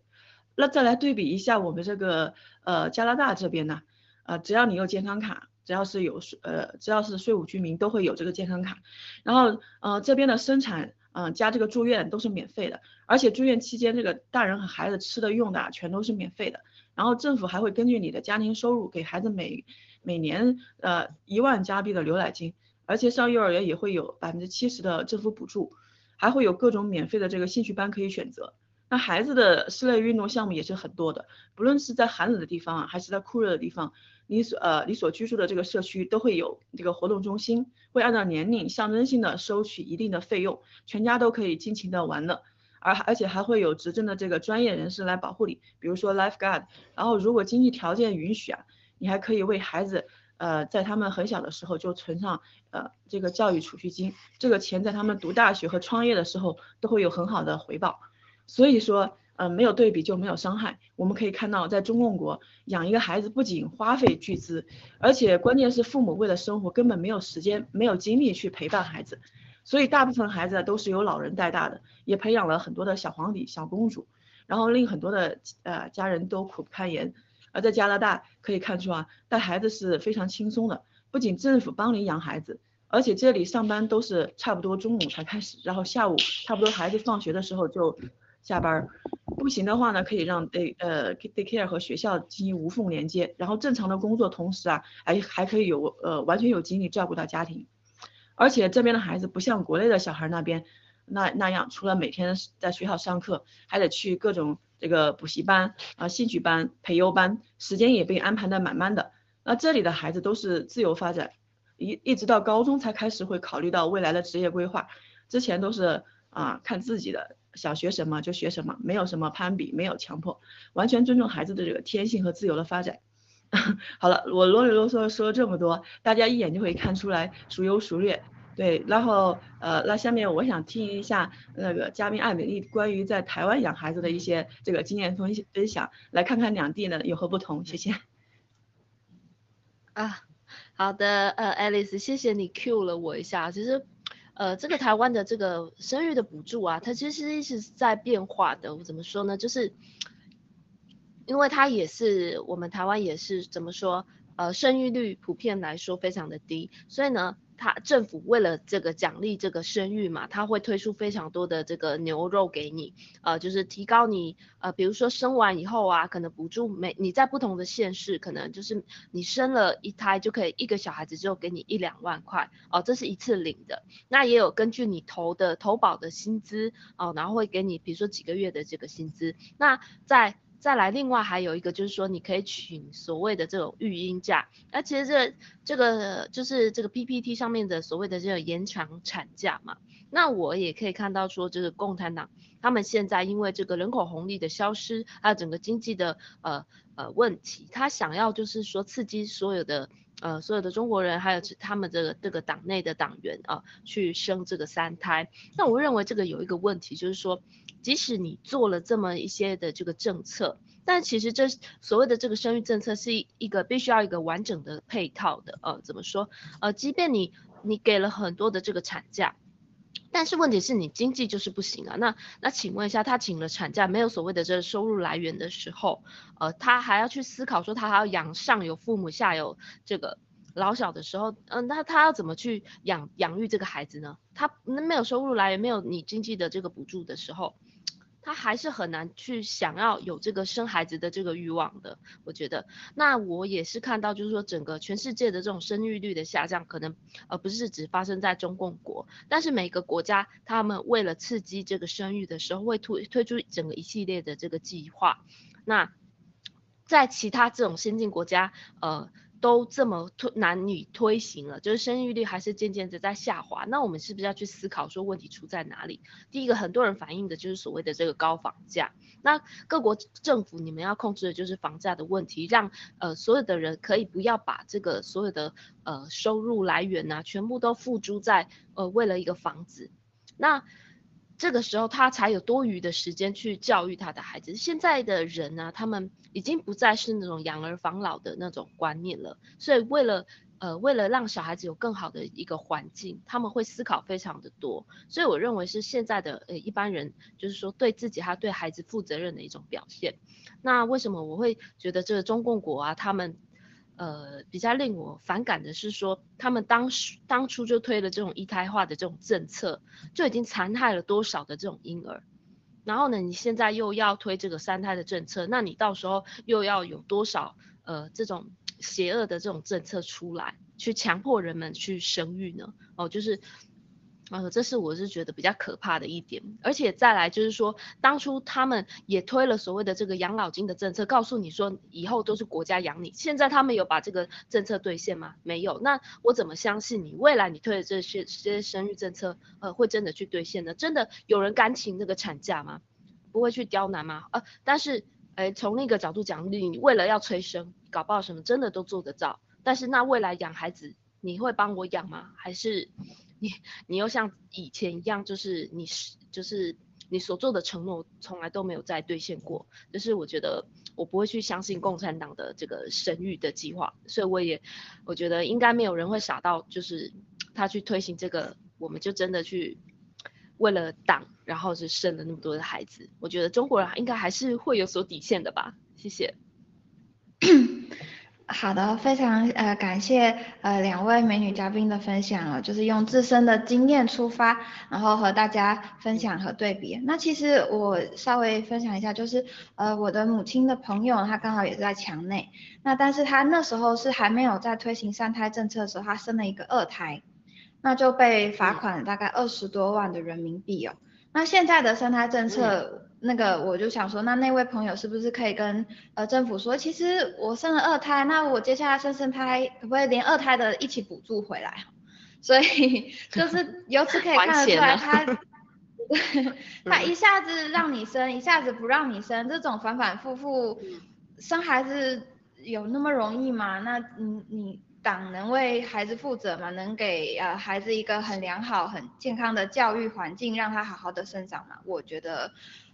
那再来对比一下我们这个，呃，加拿大这边呢，呃，只要你有健康卡，只要是有税，呃，只要是税务居民都会有这个健康卡。然后，呃，这边的生产。嗯，加这个住院都是免费的，而且住院期间这个大人和孩子吃的用的全都是免费的。然后政府还会根据你的家庭收入给孩子每每年呃一万加币的牛奶金，而且上幼儿园也会有百分之七十的政府补助，还会有各种免费的这个兴趣班可以选择。那孩子的室内运动项目也是很多的，不论是在寒冷的地方啊，还是在酷热的地方。你所呃你所居住的这个社区都会有这个活动中心，会按照年龄象征性的收取一定的费用，全家都可以尽情的玩乐。而而且还会有执政的这个专业人士来保护你，比如说 lifeguard。然后如果经济条件允许啊，你还可以为孩子，呃，在他们很小的时候就存上呃这个教育储蓄金，这个钱在他们读大学和创业的时候都会有很好的回报。所以说。嗯，没有对比就没有伤害。我们可以看到，在中共国养一个孩子不仅花费巨资，而且关键是父母为了生活根本没有时间、没有精力去陪伴孩子，所以大部分孩子都是由老人带大的，也培养了很多的小皇帝、小公主，然后令很多的呃家人都苦不堪言。而在加拿大可以看出啊，带孩子是非常轻松的，不仅政府帮你养孩子，而且这里上班都是差不多中午才开始，然后下午差不多孩子放学的时候就。下班不行的话呢，可以让 day 呃 daycare 和学校进行无缝连接，然后正常的工作同时啊，还还可以有呃完全有精力照顾到家庭，而且这边的孩子不像国内的小孩那边那那样，除了每天在学校上课，还得去各种这个补习班啊、兴趣班、培优班，时间也被安排的满满的。那这里的孩子都是自由发展，一一直到高中才开始会考虑到未来的职业规划，之前都是啊看自己的。想学什么就学什么，没有什么攀比，没有强迫，完全尊重孩子的这个天性和自由的发展。好了，我啰里啰嗦说了这么多，大家一眼就会看出来孰优孰劣。对，然后呃，那下面我想听一下那个嘉宾艾美丽关于在台湾养孩子的一些这个经验分分享，来看看两地呢有何不同。谢谢。
啊，好的，呃，Alice，谢谢你 Q 了我一下，其实。呃，这个台湾的这个生育的补助啊，它其实一直在变化的。我怎么说呢？就是因为它也是我们台湾也是怎么说？呃，生育率普遍来说非常的低，所以呢。他政府为了这个奖励这个生育嘛，他会推出非常多的这个牛肉给你，呃，就是提高你，呃，比如说生完以后啊，可能补助每你在不同的县市，可能就是你生了一胎就可以一个小孩子就给你一两万块，哦，这是一次领的。那也有根据你投的投保的薪资，哦，然后会给你比如说几个月的这个薪资。那在再来，另外还有一个就是说，你可以请所谓的这种育婴假。那其实这这个就是这个 PPT 上面的所谓的这个延长产假嘛。那我也可以看到说，这个共产党他们现在因为这个人口红利的消失，还有整个经济的呃呃问题，他想要就是说刺激所有的呃所有的中国人，还有他们这个这个党内的党员啊，去生这个三胎。那我认为这个有一个问题，就是说。即使你做了这么一些的这个政策，但其实这所谓的这个生育政策是一个必须要一个完整的配套的，呃，怎么说？呃，即便你你给了很多的这个产假，但是问题是你经济就是不行啊。那那请问一下，他请了产假，没有所谓的这个收入来源的时候，呃，他还要去思考说他还要养上有父母下有这个老小的时候，嗯，那他要怎么去养养育这个孩子呢？他那没有收入来源，没有你经济的这个补助的时候。他还是很难去想要有这个生孩子的这个欲望的，我觉得。那我也是看到，就是说整个全世界的这种生育率的下降，可能呃不是只发生在中共国，但是每个国家他们为了刺激这个生育的时候，会推推出整个一系列的这个计划。那在其他这种先进国家，呃。都这么推男女推行了，就是生育率还是渐渐的在下滑。那我们是不是要去思考说问题出在哪里？第一个，很多人反映的就是所谓的这个高房价。那各国政府你们要控制的就是房价的问题，让呃所有的人可以不要把这个所有的呃收入来源呐，全部都付诸在呃为了一个房子。那这个时候他才有多余的时间去教育他的孩子。现在的人呢，他们已经不再是那种养儿防老的那种观念了，所以为了呃为了让小孩子有更好的一个环境，他们会思考非常的多。所以我认为是现在的呃一般人就是说对自己还对孩子负责任的一种表现。那为什么我会觉得这个中共国啊，他们？呃，比较令我反感的是说，他们当时当初就推了这种一胎化的这种政策，就已经残害了多少的这种婴儿。然后呢，你现在又要推这个三胎的政策，那你到时候又要有多少呃这种邪恶的这种政策出来，去强迫人们去生育呢？哦，就是呃，这是我是觉得比较可怕的一点，而且再来就是说，当初他们也推了所谓的这个养老金的政策，告诉你说以后都是国家养你，现在他们有把这个政策兑现吗？没有，那我怎么相信你未来你推的这些这些生育政策，呃，会真的去兑现呢？真的有人敢请那个产假吗？不会去刁难吗？呃，但是，哎，从那个角度讲，你为了要催生，搞不好什么真的都做得到，但是那未来养孩子，你会帮我养吗？还是？你你又像以前一样，就是你是就是你所做的承诺从来都没有再兑现过，就是我觉得我不会去相信共产党的这个生育的计划，所以我也我觉得应该没有人会傻到就是他去推行这个，我们就真的去为了党，然后是生了那么多的孩子，我觉得中国人应该还是会有所底线的吧，谢谢。
好的，非常呃感谢呃两位美女嘉宾的分享哦，就是用自身的经验出发，然后和大家分享和对比。那其实我稍微分享一下，就是呃我的母亲的朋友，她刚好也是在墙内，那但是她那时候是还没有在推行三胎政策的时候，她生了一个二胎，那就被罚款大概二十多万的人民币哦。那现在的三胎政策。那个我就想说，那那位朋友是不是可以跟呃政府说，其实我生了二胎，那我接下来生生胎可不可以连二胎的一起补助回来？所以 就是由此可以看得出来，他他一下子让你生，一下子不让你生，这种反反复复生孩子有那么容易吗？那你你党能为孩子负责吗？能给呃孩子一个很良好、很健康的教育环境，让他好好的生长吗？我觉得。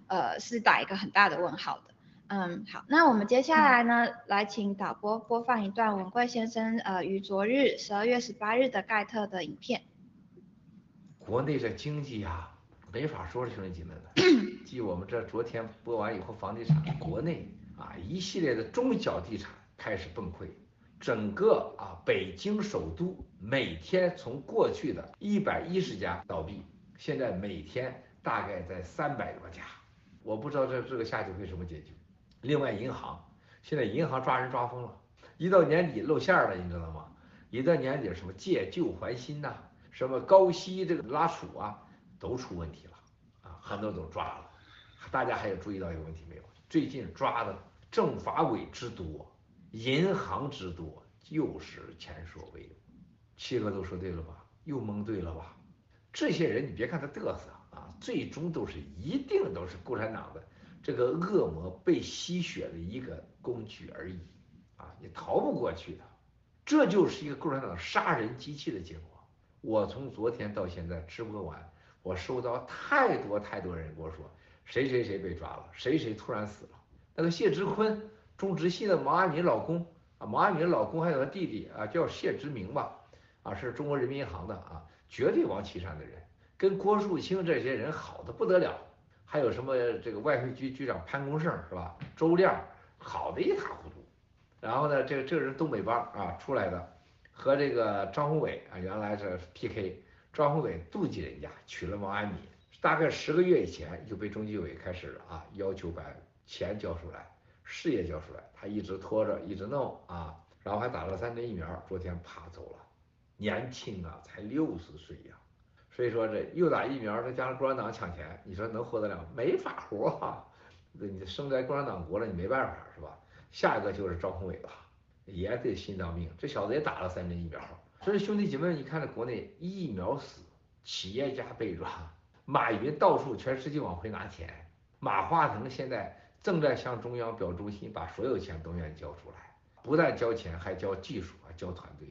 呃，是打一个很大的问号的。嗯，好，那我们接下来呢，来请导播播放一段文贵先生呃于昨日十二月十八日的盖特的影片。
国内的经济啊，没法说了，兄弟姐妹们。继我们这昨天播完以后，房地产国内啊一系列的中小地产开始崩溃，整个啊北京首都每天从过去的一百一十家倒闭，现在每天大概在三百多家。我不知道这这个下去会什么结局。另外，银行现在银行抓人抓疯了，一到年底露馅了，你知道吗？一到年底什么借旧还新呐，什么高息这个拉储啊，都出问题了啊，很多都抓了。大家还有注意到一个问题没有？最近抓的政法委之多，银行之多，就是前所未有。七哥都说对了吧？又蒙对了吧？这些人你别看他嘚瑟。啊，最终都是一定都是共产党的这个恶魔被吸血的一个工具而已，啊，你逃不过去的，这就是一个共产党杀人机器的结果。我从昨天到现在直播完，我收到太多太多人跟我说，谁谁谁被抓了，谁谁突然死了。那个谢志坤，中直系的毛阿敏老公啊，毛阿敏老公还有他弟弟啊，叫谢志明吧，啊，是中国人民银行的啊，绝对王岐山的人。跟郭树清这些人好的不得了，还有什么这个外汇局局长潘功胜是吧？周亮好的一塌糊涂。然后呢，这个这个人东北帮啊出来的，和这个张宏伟啊原来是 PK，张宏伟妒忌人家娶了毛阿敏，大概十个月以前就被中纪委开始啊要求把钱交出来，事业交出来，他一直拖着，一直弄啊，然后还打了三针疫苗，昨天啪走了，年轻啊，才六十岁呀。所以说这又打疫苗，再加上共产党抢钱，你说能活得了？没法活啊！你生在共产党国了，你没办法是吧？下一个就是赵宏伟吧，也得心脏病，这小子也打了三针疫苗。所以兄弟姐妹，你看这国内疫苗死，企业家被抓，马云到处全世界往回拿钱，马化腾现在正在向中央表忠心，把所有钱都愿意交出来，不但交钱，还交技术啊，交团队，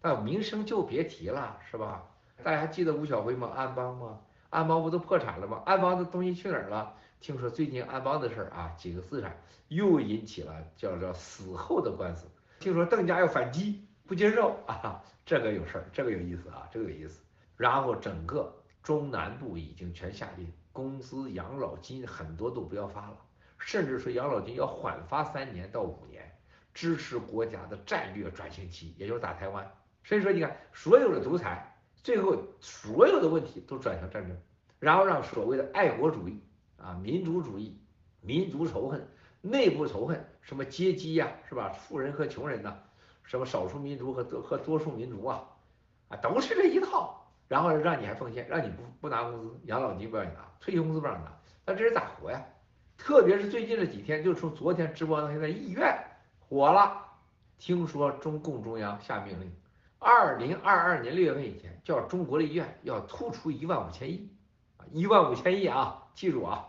那名声就别提了，是吧？大家还记得吴小辉吗？安邦吗？安邦不都破产了吗？安邦的东西去哪儿了？听说最近安邦的事儿啊，几个资产又引起了叫做死后的官司。听说邓家要反击，不接受啊，这个有事儿，这个有意思啊，这个有意思。然后整个中南部已经全下令，工资、养老金很多都不要发了，甚至说养老金要缓发三年到五年，支持国家的战略转型期，也就是打台湾。所以说，你看所有的独裁。最后，所有的问题都转向战争，然后让所谓的爱国主义啊、民族主义、民族仇恨、内部仇恨，什么阶级呀，是吧？富人和穷人呐，什么少数民族和多和多数民族啊，啊，都是这一套。然后让你还奉献，让你不不拿工资，养老金不让你拿，退休工资不让你拿，那这人咋活呀？特别是最近这几天，就从昨天直播到现在，医院火了。听说中共中央下命令，二零二二年六月份以前，叫中国的医院要突出一万五千亿，啊，一万五千亿啊，记住啊。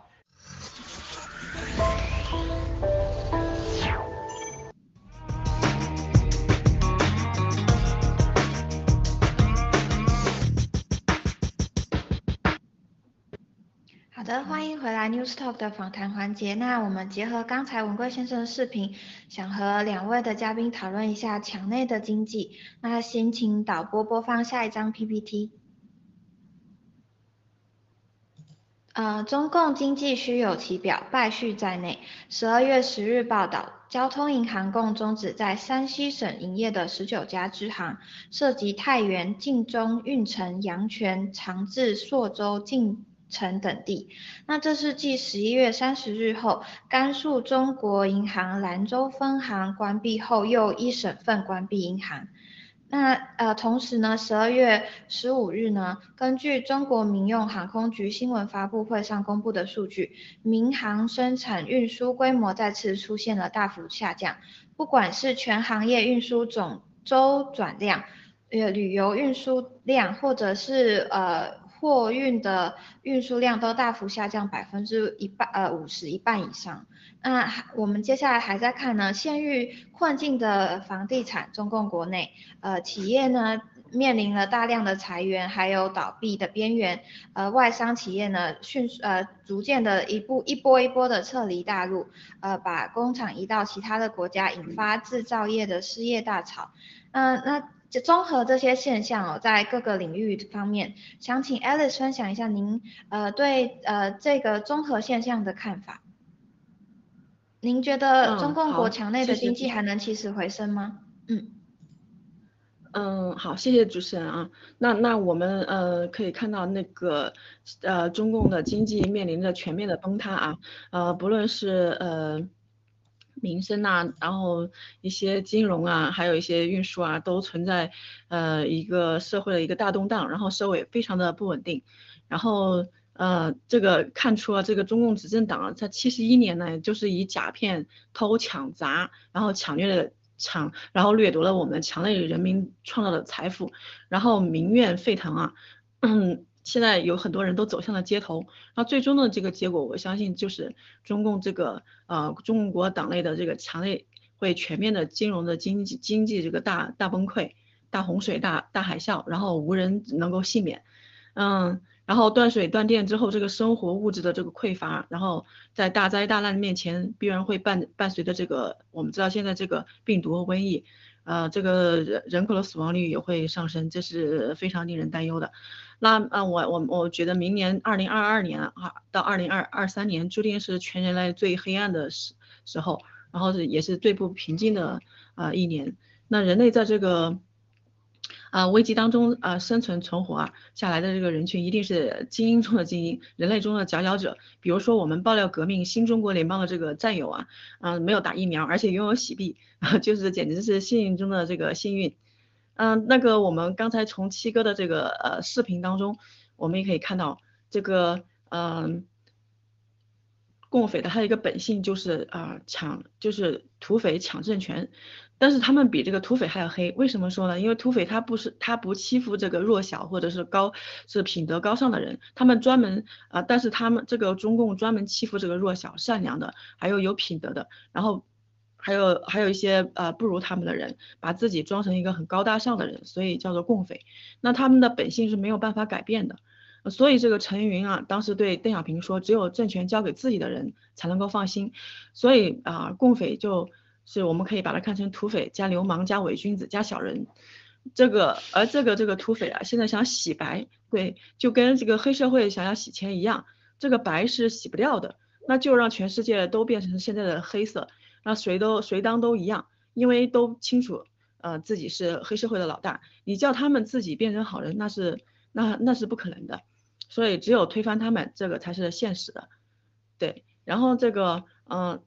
欢迎回来 News Talk 的访谈环节。那我们结合刚才文贵先生的视频，想和两位的嘉宾讨论一下墙内的经济。那先请导播播放下一张 PPT。呃，中共经济虚有其表，败絮在内。十二月十日报道，交通银行共终止在山西省营业的十九家支行，涉及太原、晋中、运城、阳泉、长治、朔州、晋。城等地，那这是继十一月三十日后，甘肃中国银行兰州分行关闭后，又一省份关闭银行。那呃，同时呢，十二月十五日呢，根据中国民用航空局新闻发布会上公布的数据，民航生产运输规模再次出现了大幅下降，不管是全行业运输总周转量、呃旅游运输量，或者是呃。货运的运输量都大幅下降百分之一半，呃五十一半以上。那我们接下来还在看呢，陷入困境的房地产，中共国内，呃企业呢面临了大量的裁员，还有倒闭的边缘。呃外商企业呢迅速呃逐渐的一步一波一波的撤离大陆，呃把工厂移到其他的国家，引发制造业的失业大潮。嗯那。就综合这些现象哦，在各个领域方面，想请 Alice 分享一下您呃对呃这个综合现象的看法。您觉得中共国强内的经济还能起死回生吗？
嗯。嗯，好，谢谢主持人啊。那那我们呃可以看到那个呃中共的经济面临着全面的崩塌啊，呃不论是呃。民生呐，然后一些金融啊，还有一些运输啊，都存在呃一个社会的一个大动荡，然后社会非常的不稳定，然后呃这个看出了这个中共执政党在七十一年呢，就是以假骗、偷抢砸，然后抢掠了抢，然后掠夺了我们墙内人民创造的财富，然后民怨沸腾啊。嗯 现在有很多人都走向了街头，那最终的这个结果，我相信就是中共这个呃中国党内的这个强烈会全面的金融的经济经济这个大大崩溃、大洪水、大大海啸，然后无人能够幸免，嗯，然后断水断电之后，这个生活物质的这个匮乏，然后在大灾大难面前，必然会伴伴随着这个我们知道现在这个病毒和瘟疫。呃，这个人人口的死亡率也会上升，这是非常令人担忧的。那啊，我我我觉得明年二零二二年啊到二零二二三年，注定是全人类最黑暗的时时候，然后是也是最不平静的啊一年。那人类在这个。啊，危机当中啊，生存存活啊下来的这个人群一定是精英中的精英，人类中的佼佼者。比如说我们爆料革命新中国联邦的这个战友啊，啊，没有打疫苗，而且拥有喜币，就是简直是幸运中的这个幸运。嗯，那个我们刚才从七哥的这个呃视频当中，我们也可以看到这个嗯，共匪的还有一个本性就是啊抢，就是土匪抢政权。但是他们比这个土匪还要黑，为什么说呢？因为土匪他不是他不欺负这个弱小或者是高是品德高尚的人，他们专门啊，但是他们这个中共专门欺负这个弱小善良的，还有有品德的，然后还有还有一些呃不如他们的人，把自己装成一个很高大上的人，所以叫做共匪。那他们的本性是没有办法改变的，所以这个陈云啊，当时对邓小平说，只有政权交给自己的人才能够放心，所以啊，共匪就。是我们可以把它看成土匪加流氓加伪君子加小人，这个而这个这个土匪啊，现在想洗白，对，就跟这个黑社会想要洗钱一样，这个白是洗不掉的，那就让全世界都变成现在的黑色，那谁都谁当都一样，因为都清楚，呃自己是黑社会的老大，你叫他们自己变成好人，那是那那是不可能的，所以只有推翻他们，这个才是现实的，对，然后这个嗯。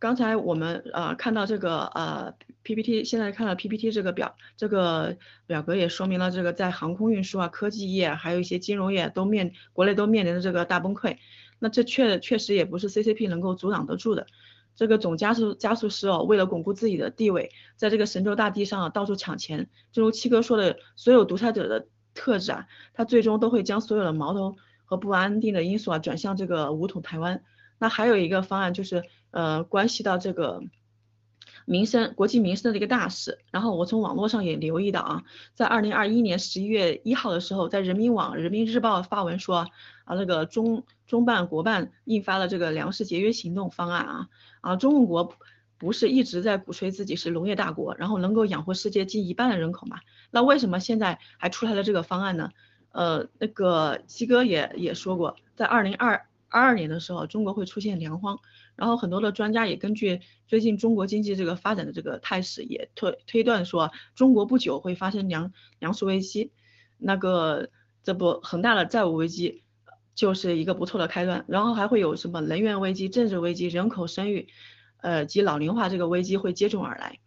刚才我们呃看到这个呃 PPT，现在看到 PPT 这个表，这个表格也说明了这个在航空运输啊、科技业，还有一些金融业都面国内都面临着这个大崩溃。那这确确实也不是 CCP 能够阻挡得住的。这个总加速加速师哦，为了巩固自己的地位，在这个神州大地上到处抢钱。正如七哥说的，所有独裁者的特质啊，他最终都会将所有的矛头和不安定的因素啊转向这个武统台湾。那还有一个方案就是。呃，关系到这个民生、国际民生的一个大事。然后我从网络上也留意到啊，在二零二一年十一月一号的时候，在人民网、人民日报发文说啊，那个中中办国办印发了这个粮食节约行动方案啊啊，中国不是一直在鼓吹自己是农业大国，然后能够养活世界近一半的人口嘛？那为什么现在还出来了这个方案呢？呃，那个七哥也也说过，在二零二二二年的时候，中国会出现粮荒。然后很多的专家也根据最近中国经济这个发展的这个态势，也推推断说，中国不久会发生粮粮食危机，那个这不恒大的债务危机就是一个不错的开端。然后还会有什么能源危机、政治危机、人口生育，呃及老龄化这个危机会接踵而来。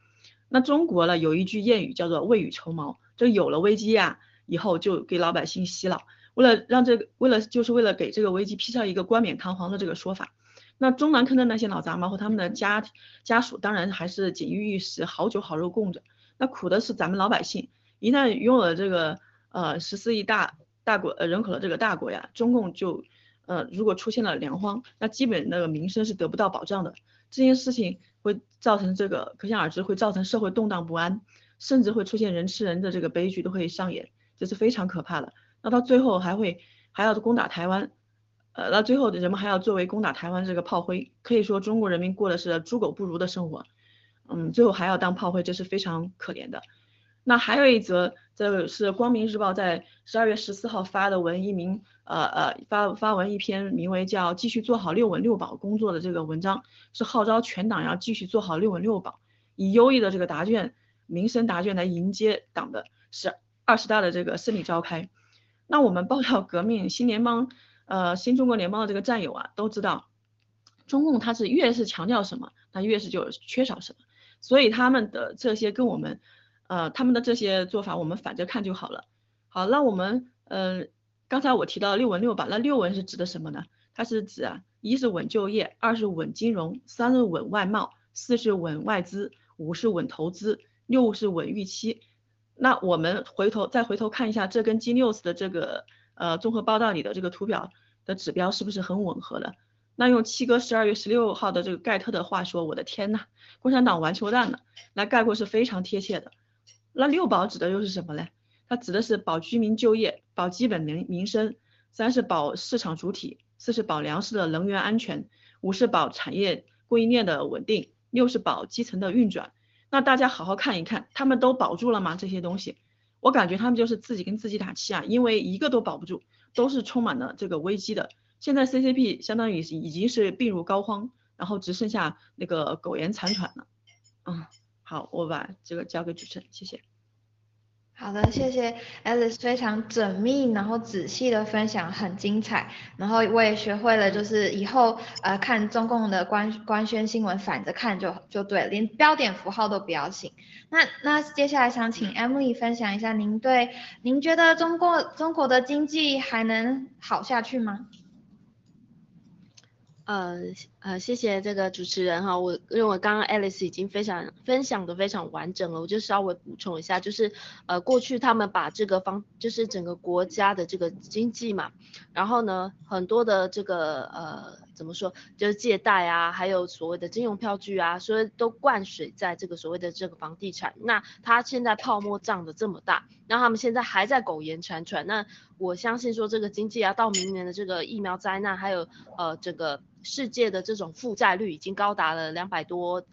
那中国呢有一句谚语叫做未雨绸缪，这有了危机呀，以后就给老百姓洗脑，为了让这个为了就是为了给这个危机披上一个冠冕堂皇的这个说法。那中南坑的那些老杂毛和他们的家家属，当然还是锦衣玉食、好酒好肉供着。那苦的是咱们老百姓。一旦拥有了这个呃十四亿大大国呃人口的这个大国呀，中共就呃如果出现了粮荒，那基本那个民生是得不到保障的。这件事情会造成这个可想而知，会造成社会动荡不安，甚至会出现人吃人的这个悲剧都会上演，这是非常可怕的。那到最后还会还要攻打台湾。呃，那最后人们还要作为攻打台湾这个炮灰，可以说中国人民过的是猪狗不如的生活，嗯，最后还要当炮灰，这是非常可怜的。那还有一则，这是光明日报在十二月十四号发的文，一名呃呃发发文一篇名为叫继续做好六稳六保工作的这个文章，是号召全党要继续做好六稳六保，以优异的这个答卷民生答卷来迎接党的十二十大的这个胜利召开。那我们报道革命新联邦。呃，新中国联邦的这个战友啊，都知道，中共他是越是强调什么，他越是就缺少什么，所以他们的这些跟我们，呃，他们的这些做法，我们反着看就好了。好，那我们，呃，刚才我提到六稳六保，那六稳是指的什么呢？它是指啊，一是稳就业，二是稳金融，三是稳外贸，四是稳外资，五是稳投资，六是稳预期。那我们回头再回头看一下，这跟 G News 的这个。呃，综合报道里的这个图表的指标是不是很吻合的？那用七哥十二月十六号的这个盖特的话说，我的天呐，共产党玩球蛋呢，来概括是非常贴切的。那六保指的又是什么呢？它指的是保居民就业，保基本民民生；三是保市场主体；四是保粮食的能源安全；五是保产业供应链的稳定；六是保基层的运转。那大家好好看一看，他们都保住了吗？这些东西？我感觉他们就是自己跟自己打气啊，因为一个都保不住，都是充满了这个危机的。现在 CCP 相当于已经是病入膏肓，然后只剩下那个苟延残喘了。嗯，好，我把这个交给主持人，谢谢。
好的，谢谢 Alice 非常缜密，然后仔细的分享，很精彩。然后我也学会了，就是以后呃看中共的官官宣新闻反着看就就对，连标点符号都不要信。那那接下来想请 Emily 分享一下，您对您觉得中国中国的经济还能好下去吗？
呃呃，谢谢这个主持人哈，我认为刚刚 Alice 已经非常分享的非常完整了，我就稍微补充一下，就是呃过去他们把这个方就是整个国家的这个经济嘛，然后呢很多的这个呃。怎么说？就是借贷啊，还有所谓的金融票据啊，所以都灌水在这个所谓的这个房地产。那它现在泡沫胀的这么大，那他们现在还在苟延残喘。那我相信说这个经济啊，到明年的这个疫苗灾难，还有呃整个世界的这种负债率已经高达了两百多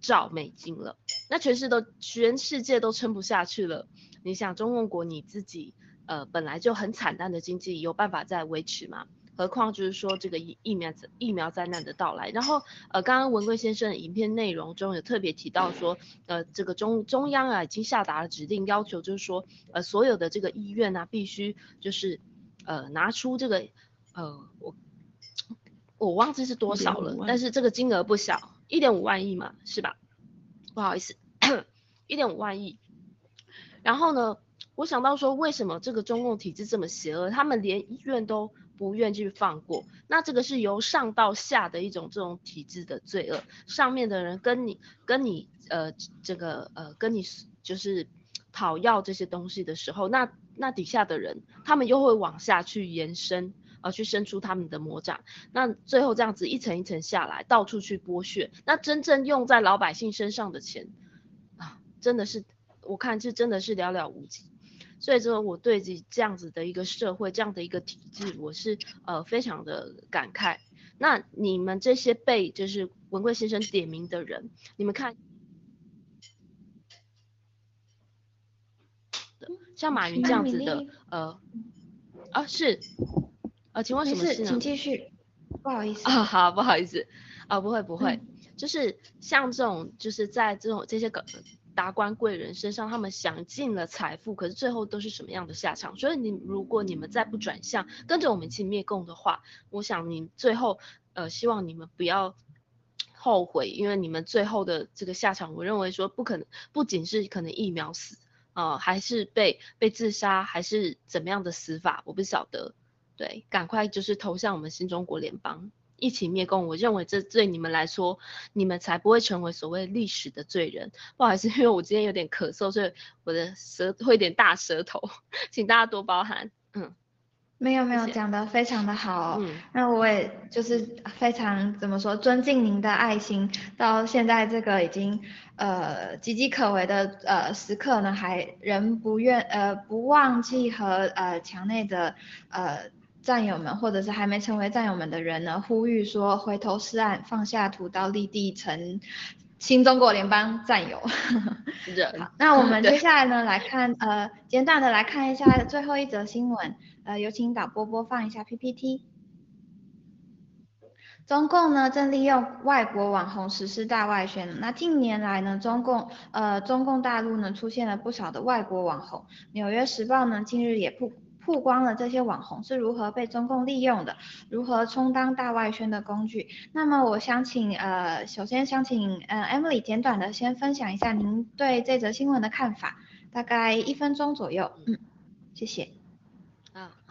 兆美金了。那全世都全世界都撑不下去了。你想中共国你自己呃本来就很惨淡的经济，有办法再维持吗？何况就是说这个疫疫苗疫苗灾难的到来，然后呃，刚刚文贵先生的影片内容中有特别提到说，呃，这个中中央啊已经下达了指令，要求就是说，呃，所有的这个医院啊必须就是呃拿出这个呃我我忘记是多少了，但是这个金额不小，一点五万亿嘛，是吧？不好意思，一点五万亿。然后呢，我想到说，为什么这个中共体制这么邪恶？他们连医院都不愿去放过。那这个是由上到下的一种这种体制的罪恶。上面的人跟你跟你呃这个呃跟你就是讨要这些东西的时候，那那底下的人他们又会往下去延伸。而去伸出他们的魔掌，那最后这样子一层一层下来，到处去剥削，那真正用在老百姓身上的钱啊，真的是我看是真的是寥寥无几。所以说我对这这样子的一个社会，这样的一个体制，我是呃非常的感慨。那你们这些被就是文贵先生点名的人，你们看，像马云这样子的呃啊是。啊，请问什么事
呢？请继续。不好意思
啊，好，不好意思啊，不会不会，就是像这种，就是在这种这些个达官贵人身上，他们享尽了财富，可是最后都是什么样的下场？所以你如果你们再不转向，跟着我们一起灭共的话，我想你最后呃，希望你们不要后悔，因为你们最后的这个下场，我认为说不可能，不仅是可能一秒死啊，还是被被自杀，还是怎么样的死法，我不晓得。对，赶快就是投向我们新中国联邦，一起灭共。我认为这对你们来说，你们才不会成为所谓历史的罪人。不好意思，因为我今天有点咳嗽，所以我的舌会有点大舌头，请大家多包涵。嗯，
没有没有，讲的非常的好。嗯，那我也就是非常怎么说，尊敬您的爱心。到现在这个已经呃岌岌可危的呃时刻呢，还仍不愿呃不忘记和呃墙内的呃。战友们，或者是还没成为战友们的人呢，呼吁说回头是岸，放下屠刀，立地成新中国联邦战友。好，那我们 接下来呢，来看呃简短的来看一下最后一则新闻。呃，有请导播播放一下 PPT。中共呢正利用外国网红实施大外宣。那近年来呢，中共呃中共大陆呢出现了不少的外国网红。纽约时报呢近日也曝。曝光了这些网红是如何被中共利用的，如何充当大外宣的工具。那么我想请呃，首先想请呃 Emily 简短的先分享一下您对这则新闻的看法，大概一分钟左右。嗯，谢谢。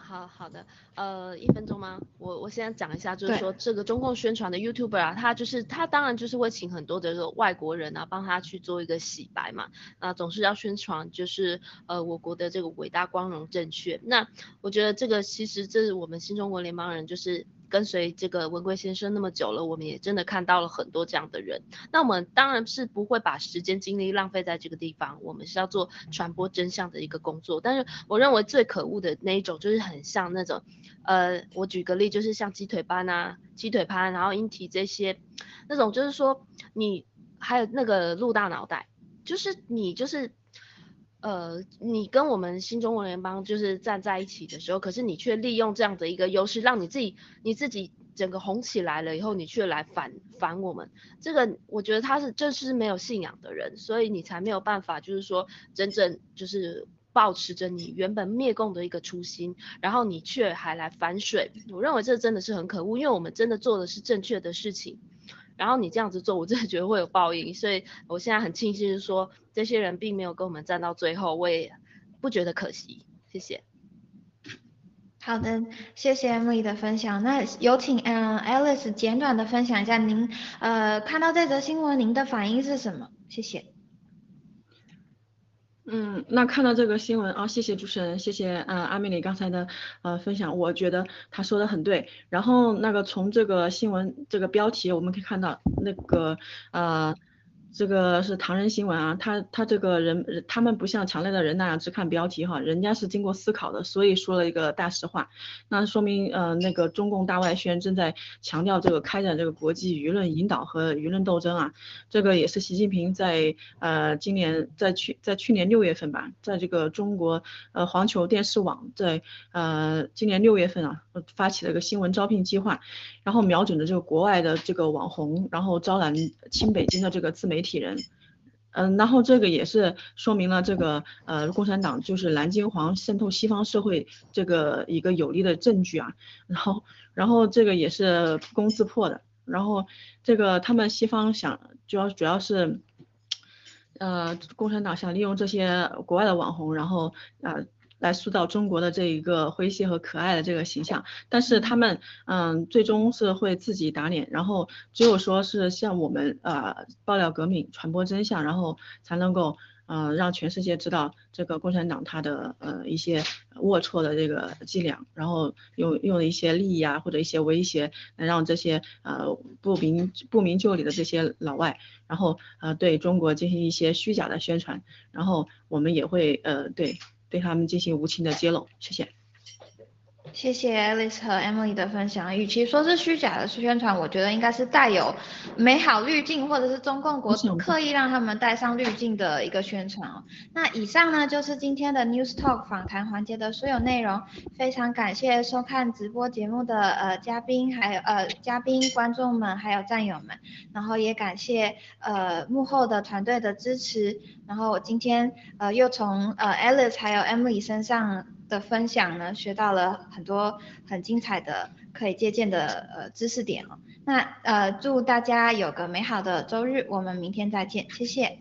好好的，呃，一分钟吗？我我现在讲一下，就是说这个中共宣传的 YouTuber 啊，他就是他当然就是会请很多的这个外国人啊，帮他去做一个洗白嘛，啊，总是要宣传就是呃我国的这个伟大光荣正确。那我觉得这个其实这是我们新中国联邦人就是。跟随这个文贵先生那么久了，我们也真的看到了很多这样的人。那我们当然是不会把时间精力浪费在这个地方，我们是要做传播真相的一个工作。但是我认为最可恶的那一种，就是很像那种，呃，我举个例，就是像鸡腿班啊、鸡腿潘，然后英体这些，那种就是说你还有那个鹿大脑袋，就是你就是。呃，你跟我们新中国联邦就是站在一起的时候，可是你却利用这样的一个优势，让你自己你自己整个红起来了以后，你却来反反我们。这个我觉得他是就是没有信仰的人，所以你才没有办法，就是说真正就是保持着你原本灭共的一个初心，然后你却还来反水。我认为这真的是很可恶，因为我们真的做的是正确的事情。然后你这样子做，我真的觉得会有报应，所以我现在很庆幸是说，这些人并没有跟我们站到最后，我也不觉得可惜。谢谢。
好的，谢谢 Emily 的分享。那有请嗯 Alice 简短的分享一下您呃看到这则新闻您的反应是什么？谢谢。
嗯，那看到这个新闻啊，谢谢主持人，谢谢嗯阿米里刚才的呃分享，我觉得他说的很对。然后那个从这个新闻这个标题我们可以看到那个呃。这个是唐人新闻啊，他他这个人，他们不像强烈的人那样只看标题哈，人家是经过思考的，所以说了一个大实话，那说明呃那个中共大外宣正在强调这个开展这个国际舆论引导和舆论斗争啊，这个也是习近平在呃今年在去在去年六月份吧，在这个中国呃环球电视网在呃今年六月份啊发起了一个新闻招聘计划，然后瞄准的这个国外的这个网红，然后招揽亲北京的这个自媒体。人，嗯，然后这个也是说明了这个呃共产党就是蓝金黄渗透西方社会这个一个有力的证据啊，然后然后这个也是不攻自破的，然后这个他们西方想主要主要是，呃，共产党想利用这些国外的网红，然后呃。来塑造中国的这一个诙谐和可爱的这个形象，但是他们嗯最终是会自己打脸，然后只有说是像我们呃爆料革命、传播真相，然后才能够呃让全世界知道这个共产党他的呃一些龌龊的这个伎俩，然后用用一些利益啊或者一些威胁来让这些呃不明不明就里的这些老外，然后呃对中国进行一些虚假的宣传，然后我们也会呃对。对他们进行无情的揭露，谢谢。
谢谢 Alice 和 Emily 的分享。与其说是虚假的宣传，我觉得应该是带有美好滤镜，或者是中共国刻意让他们带上滤镜的一个宣传哦。那以上呢就是今天的 News Talk 访谈环节的所有内容。非常感谢收看直播节目的呃嘉宾，还有呃嘉宾、观众们，还有战友们。然后也感谢呃幕后的团队的支持。然后我今天呃又从呃 Alice 还有 Emily 身上。的分享呢，学到了很多很精彩的可以借鉴的呃知识点哦。那呃祝大家有个美好的周日，我们明天再见，谢谢。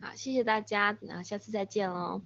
好，谢谢大家，那下次再见喽。